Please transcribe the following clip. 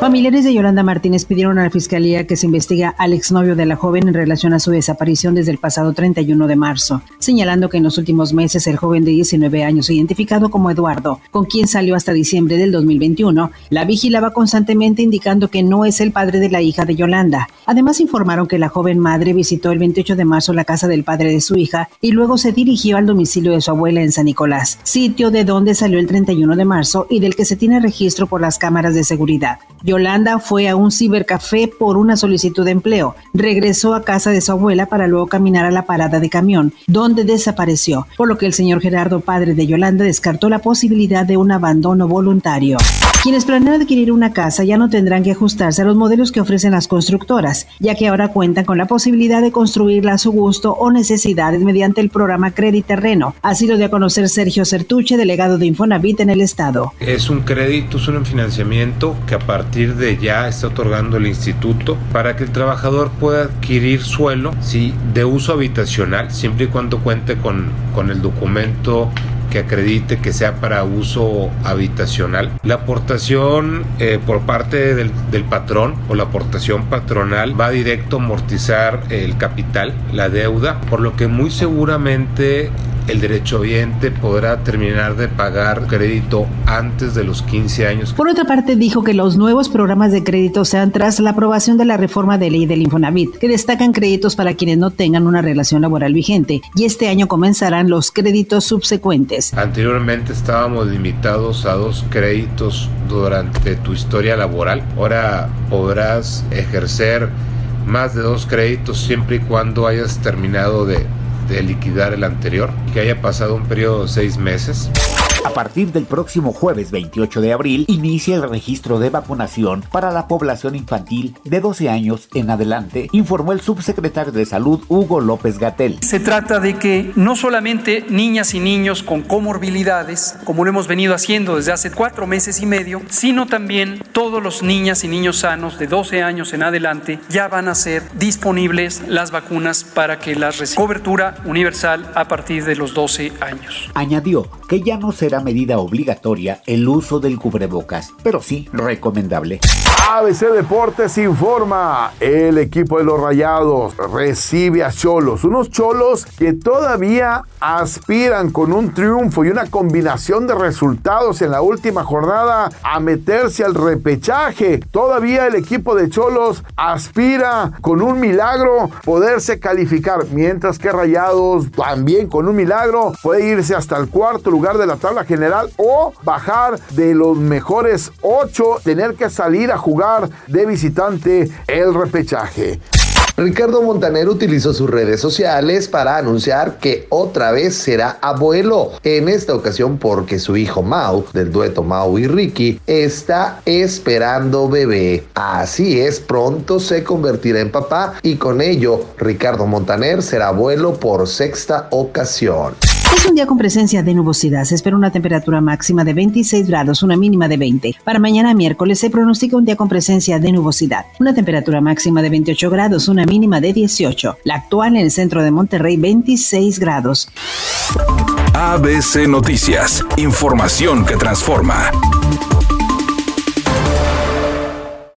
Familiares de Yolanda Martínez pidieron a la Fiscalía que se investigue al exnovio de la joven en relación a su desaparición desde el pasado 31 de marzo, señalando que en los últimos meses el joven de 19 años, identificado como Eduardo, con quien salió hasta diciembre del 2021, la vigilaba constantemente indicando que no es el padre de la hija de Yolanda. Además informaron que la joven madre visitó el 28 de marzo la casa del padre de su hija y luego se dirigió al domicilio de su abuela en San Nicolás, sitio de donde salió el 31 de marzo y del que se tiene registro por las cámaras de seguridad. Yolanda fue a un cibercafé por una solicitud de empleo. Regresó a casa de su abuela para luego caminar a la parada de camión, donde desapareció, por lo que el señor Gerardo, padre de Yolanda, descartó la posibilidad de un abandono voluntario. Quienes planean adquirir una casa ya no tendrán que ajustarse a los modelos que ofrecen las constructoras, ya que ahora cuentan con la posibilidad de construirla a su gusto o necesidades mediante el programa Crédito Terreno. Así lo dio a conocer Sergio Certuche, delegado de Infonavit en el estado. Es un crédito, es un financiamiento que a partir de ya está otorgando el instituto para que el trabajador pueda adquirir suelo sí, de uso habitacional, siempre y cuando cuente con, con el documento que acredite que sea para uso habitacional. La aportación eh, por parte del, del, patrón o la aportación patronal va directo a amortizar el capital, la deuda, por lo que muy seguramente el derechohabiente podrá terminar de pagar crédito antes de los 15 años. Por otra parte, dijo que los nuevos programas de crédito sean tras la aprobación de la reforma de ley del Infonavit, que destacan créditos para quienes no tengan una relación laboral vigente, y este año comenzarán los créditos subsecuentes. Anteriormente estábamos limitados a dos créditos durante tu historia laboral. Ahora podrás ejercer más de dos créditos siempre y cuando hayas terminado de de liquidar el anterior, que haya pasado un periodo de seis meses. A partir del próximo jueves 28 de abril inicia el registro de vacunación para la población infantil de 12 años en adelante, informó el subsecretario de Salud Hugo López Gatel. Se trata de que no solamente niñas y niños con comorbilidades, como lo hemos venido haciendo desde hace cuatro meses y medio, sino también todos los niñas y niños sanos de 12 años en adelante ya van a ser disponibles las vacunas para que las reciban. Cobertura universal a partir de los 12 años. Añadió que ya no será medida obligatoria el uso del cubrebocas, pero sí recomendable. ABC Deportes informa, el equipo de los Rayados recibe a Cholos, unos Cholos que todavía aspiran con un triunfo y una combinación de resultados en la última jornada a meterse al repechaje. Todavía el equipo de Cholos aspira con un milagro poderse calificar, mientras que Rayados también con un milagro puede irse hasta el cuarto lugar de la tabla general o bajar de los mejores ocho, tener que salir a de visitante el repechaje. Ricardo Montaner utilizó sus redes sociales para anunciar que otra vez será abuelo, en esta ocasión porque su hijo Mau, del dueto Mau y Ricky, está esperando bebé. Así es, pronto se convertirá en papá y con ello Ricardo Montaner será abuelo por sexta ocasión. Es un día con presencia de nubosidad. Se espera una temperatura máxima de 26 grados, una mínima de 20. Para mañana miércoles se pronostica un día con presencia de nubosidad. Una temperatura máxima de 28 grados, una mínima de 18. La actual en el centro de Monterrey, 26 grados. ABC Noticias. Información que transforma.